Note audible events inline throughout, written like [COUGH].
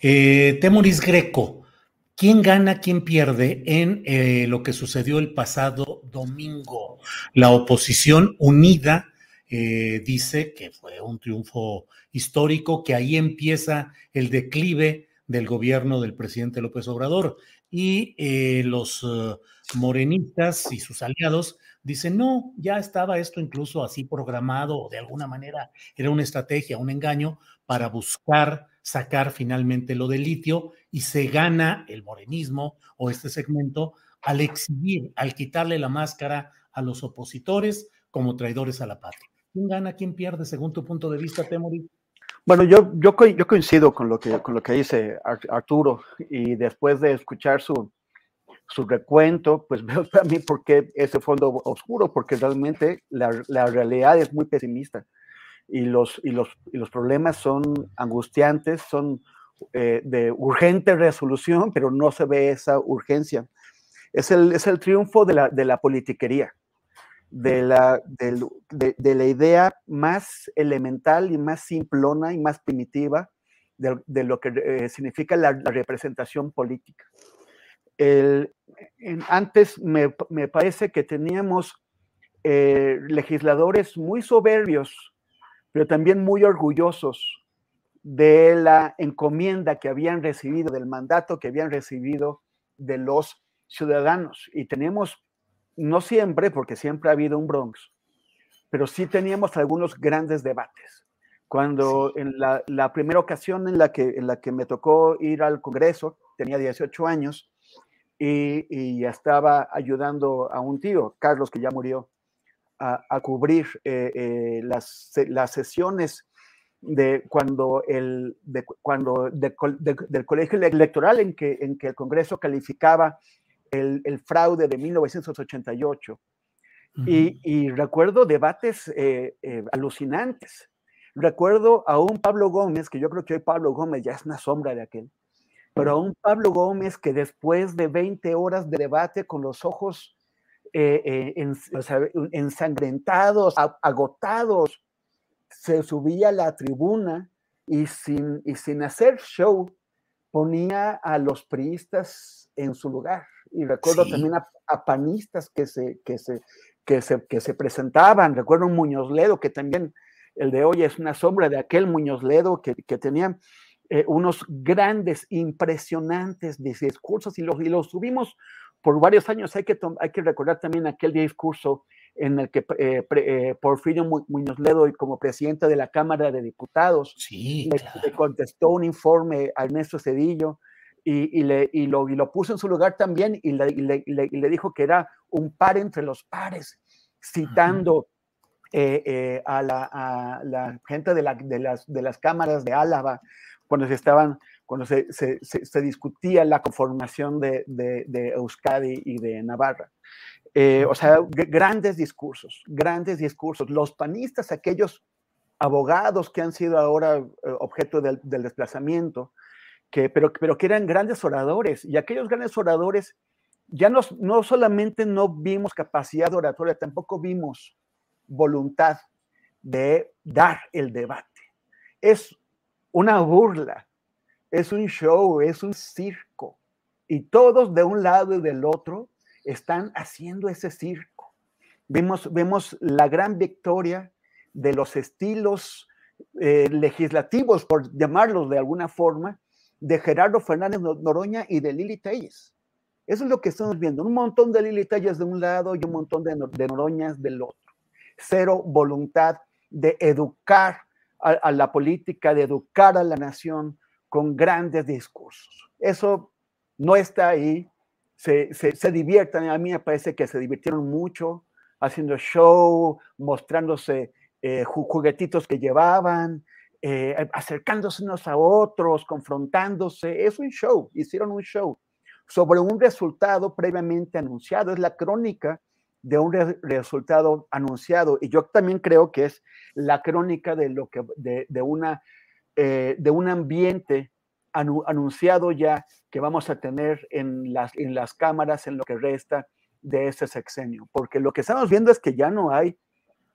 Eh, Temoris Greco, ¿quién gana, quién pierde en eh, lo que sucedió el pasado domingo? La oposición unida eh, dice que fue un triunfo histórico, que ahí empieza el declive del gobierno del presidente López Obrador y eh, los morenistas y sus aliados dicen, no, ya estaba esto incluso así programado o de alguna manera era una estrategia, un engaño para buscar sacar finalmente lo del litio y se gana el morenismo o este segmento al exhibir, al quitarle la máscara a los opositores como traidores a la patria. ¿Quién gana, quién pierde según tu punto de vista, Temori? Bueno, yo, yo, coincido con lo, que, con lo que dice Arturo y después de escuchar su, su recuento, pues [LAUGHS] veo también por qué ese fondo oscuro, porque realmente la, la realidad es muy pesimista y los, y los, y los problemas son angustiantes, son eh, de urgente resolución, pero no se ve esa urgencia. Es el, es el triunfo de la, de la politiquería de la, de, de, la idea más elemental y más simplona y más primitiva de, de lo que eh, significa la, la, representación política. El, en, antes me, me, parece que teníamos eh, legisladores muy soberbios, pero también muy orgullosos de la encomienda que habían recibido, del mandato que habían recibido de los ciudadanos. Y tenemos no siempre, porque siempre ha habido un Bronx, pero sí teníamos algunos grandes debates. Cuando sí. en la, la, primera ocasión en la, que, en la que me tocó ir al Congreso, tenía 18 años, y, y estaba ayudando a un tío, Carlos, que ya murió, a, a cubrir eh, eh, las, las sesiones de cuando el de, cuando de, de, del colegio electoral en que, en que el Congreso calificaba el, el fraude de 1988. Uh -huh. y, y, recuerdo debates eh, eh, alucinantes. Recuerdo a un Pablo Gómez, que yo creo que hoy Pablo Gómez ya es una sombra de aquel, pero a un Pablo Gómez que después de 20 horas de debate con los ojos eh, en, o sea, ensangrentados, agotados, se subía a la tribuna y sin, y sin hacer show ponía a los priistas en su lugar y recuerdo sí. también a, a, panistas que se, que, se, que, se, que se presentaban. Recuerdo un Muñoz Ledo, que también el de hoy es una sombra de aquel Muñoz Ledo que, que tenía eh, unos grandes, impresionantes discursos y los, y los tuvimos por varios años. Hay que, hay que recordar también aquel discurso en el que eh, pre, eh, Porfirio Muñoz Ledo, como presidente de la Cámara de Diputados, sí, le, claro. le contestó un informe a Ernesto Cedillo y, y, le, y, lo, y, lo, puso en su lugar también y le, le, le, dijo que era un par entre los pares, citando eh, eh, a, la, a, la, gente de, la, de, las, de las cámaras de Álava cuando se estaban cuando se, se, se, se discutía la conformación de, de, de, Euskadi y de Navarra. Eh, o sea, grandes discursos, grandes discursos. Los panistas, aquellos abogados que han sido ahora eh, objeto del, del desplazamiento, que, pero, pero que eran grandes oradores, y aquellos grandes oradores, ya no, no solamente no vimos capacidad de oratoria, tampoco vimos voluntad de dar el debate. Es una burla es un show, es un circo. Y todos de un lado y del otro están haciendo ese circo. Vemos, vemos la gran victoria de los estilos eh, legislativos, por llamarlos de alguna forma, de Gerardo Fernández Noroña y de Lili Telles. Eso es lo que estamos viendo, un montón de Lili Telles de un lado y un montón de, de Noroñas del otro. Cero voluntad de educar a, la política, de educar a la nación con grandes discursos. Eso no está ahí. Se, se, diviertan, a mí me parece que se divirtieron mucho haciendo show, mostrándose eh, juguetitos que llevaban, eh, acercándose unos a otros, confrontándose. Es un show, hicieron un show sobre un resultado previamente anunciado. Es la crónica de un resultado anunciado. Y yo también creo que es la crónica de lo que de, una eh, de un ambiente anunciado ya que vamos a tener en las, en las cámaras en lo que resta de ese sexenio. Porque lo que estamos viendo es que ya no hay,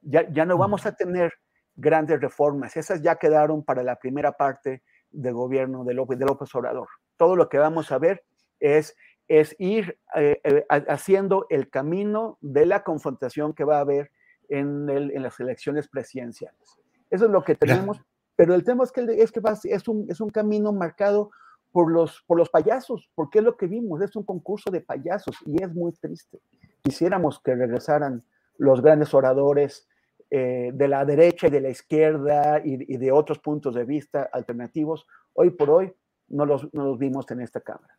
ya, ya no vamos a tener grandes reformas. Esas ya quedaron para la primera parte del gobierno de López, de López Obrador. Todo lo que vamos a ver es es ir eh, eh, haciendo el camino de la confrontación que va a haber en, las elecciones presidenciales. Eso es lo que tenemos, pero el tema es que, es, que es, un, es un camino marcado por los, por los payasos, porque es lo que vimos, es un concurso de payasos y es muy triste. Quisiéramos que regresaran los grandes oradores eh, de la derecha y de la izquierda y, de otros puntos de vista alternativos. Hoy por hoy no los, no los vimos en esta Cámara.